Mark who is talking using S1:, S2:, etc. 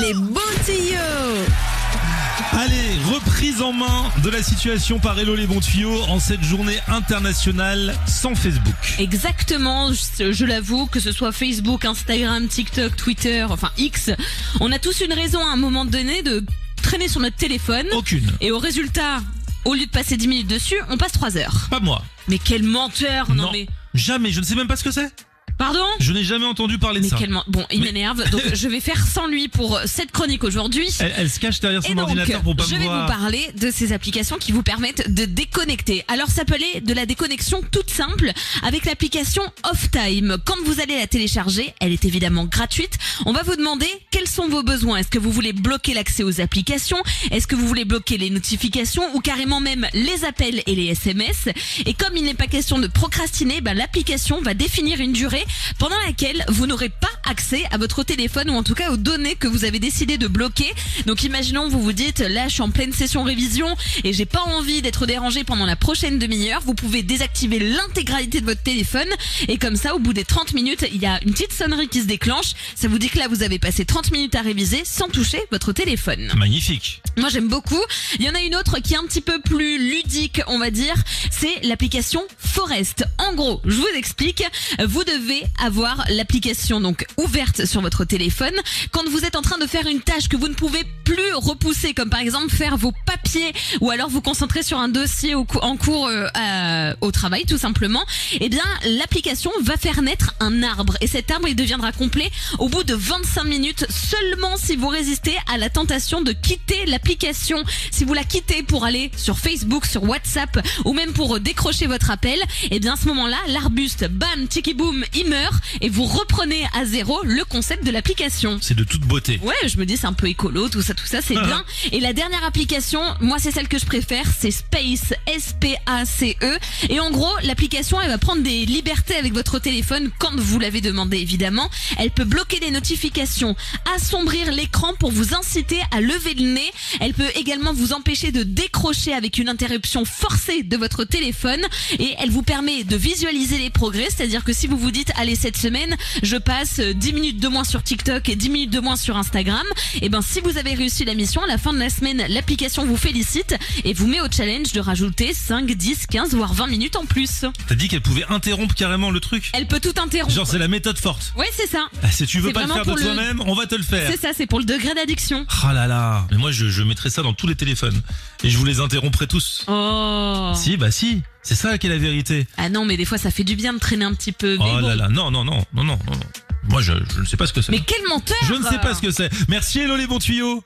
S1: Les bons tuyaux
S2: Allez, reprise en main de la situation par Hello les bons tuyaux en cette journée internationale sans Facebook.
S1: Exactement, je, je l'avoue, que ce soit Facebook, Instagram, TikTok, Twitter, enfin X, on a tous une raison à un moment donné de traîner sur notre téléphone.
S2: Aucune.
S1: Et au résultat, au lieu de passer 10 minutes dessus, on passe 3 heures.
S2: Pas moi.
S1: Mais quel menteur Non,
S2: Non.
S1: mais...
S2: Jamais, je ne sais même pas ce que c'est.
S1: Pardon
S2: Je n'ai jamais entendu parler de ça.
S1: quel Bon, il
S2: Mais-
S1: m'énerve, donc je vais faire sans lui pour cette chronique aujourd'hui.
S2: Elle, elle se cache derrière son
S1: Et donc,
S2: ordinateur pour pas
S1: je
S2: me
S1: vais
S2: voir.
S1: vous parler de ces applications qui vous permettent de déconnecter. Alors, ça peut aller de la déconnexion toute simple avec l'application Off Time. Quand vous allez la télécharger, elle est évidemment gratuite. On va vous demander quels sont vos besoins. Est-ce que vous voulez bloquer l'accès aux applications? Est-ce que vous voulez bloquer les notifications ou carrément même les appels et les SMS Et comme il n'est pas question de procrastiner, ben, l'application va définir une durée pendant laquelle vous n'aurez pas accès à votre téléphone ou en tout cas aux données que vous avez décidé de bloquer. Donc imaginons vous vous dites là je suis en pleine session révision et j'ai pas envie d'être dérangé pendant la prochaine demi-heure, vous pouvez désactiver l'intégralité de votre téléphone et comme ça au bout des 30 minutes, il y a une petite sonnerie qui se déclenche, ça vous dit que là vous avez passé 30 minutes à réviser sans toucher votre téléphone.
S2: Magnifique.
S1: Moi j'aime beaucoup. Il y en a une autre qui est un petit peu plus ludique, on va dire. C'est l'application Forest. En gros, je vous explique. Vous devez avoir l'application donc ouverte sur votre téléphone. Quand vous êtes en train de faire une tâche que vous ne pouvez plus repousser, comme par exemple faire vos papiers ou alors vous concentrer sur un dossier au cou- en cours euh, à- au travail tout simplement, eh bien l'application va faire naître un arbre et cet arbre il deviendra complet au bout de 25 minutes seulement si vous résistez à la tentation de quitter l'application. Si vous la quittez pour aller sur Facebook, sur WhatsApp ou même pour décrocher votre appel, eh bien à ce moment-là, l'arbuste, bam, tiki boom, il meurt et vous reprenez à zéro le concept de l'application.
S2: C'est de toute beauté.
S1: Ouais, je me dis c'est un peu écolo, tout ça, tout ça, c'est bien. Et la dernière application, moi c'est celle que je préfère, c'est Space, S-P-A-C-E. Et en gros, l'application, elle va prendre des libertés avec votre téléphone quand vous l'avez demandé évidemment. Elle peut bloquer les notifications, assombrir l'écran pour vous inciter à lever le nez. Elle peut également vous empêcher de décrocher avec une interruption forcée de votre téléphone. Et elle vous permet de visualiser les progrès, c'est-à-dire que si vous vous dites, allez cette semaine, je passe euh, 10 minutes de moins sur TikTok et 10 minutes de moins sur Instagram, et ben si vous avez réussi la mission, à la fin de la semaine, l'application vous félicite et vous met au challenge de rajouter 5, 10, 15 voire 20 minutes en plus.
S2: T'as dit qu'elle pouvait interrompre carrément le truc.
S1: Elle peut tout interrompre.
S2: Genre c'est la méthode forte.
S1: Ouais, c'est ça.
S2: Ah, Si tu veux pas le faire de
S1: le-
S2: toi-même, on va te le faire.
S1: C'est ça, c'est pour le degré d'addiction.
S2: Ah là là. Mais moi je, je mettrais ça dans tous les téléphones. Et je vous les interromprai tous.
S1: Oh.
S2: Si, bah si. C'est ça qui est la vérité.
S1: Ah non, mais des fois ça fait du bien de traîner un petit peu. Mais
S2: oh
S1: bon.
S2: là là. Non, non, non, non, non, non. non. Moi je, je ne sais pas ce que c'est.
S1: Mais quel menteur
S2: Je ne sais pas ce que c'est. Merci Hello les bons tuyaux.